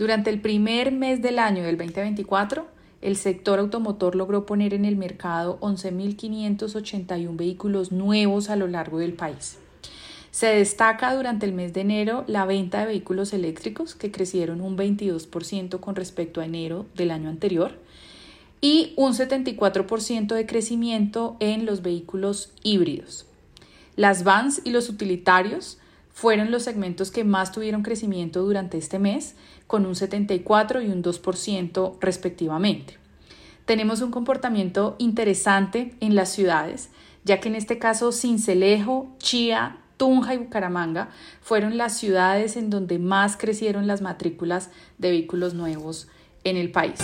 Durante el primer mes del año del 2024, el sector automotor logró poner en el mercado 11.581 vehículos nuevos a lo largo del país. Se destaca durante el mes de enero la venta de vehículos eléctricos, que crecieron un 22% con respecto a enero del año anterior, y un 74% de crecimiento en los vehículos híbridos. Las vans y los utilitarios fueron los segmentos que más tuvieron crecimiento durante este mes, con un 74 y un 2% respectivamente. Tenemos un comportamiento interesante en las ciudades, ya que en este caso Cincelejo, Chía, Tunja y Bucaramanga fueron las ciudades en donde más crecieron las matrículas de vehículos nuevos en el país.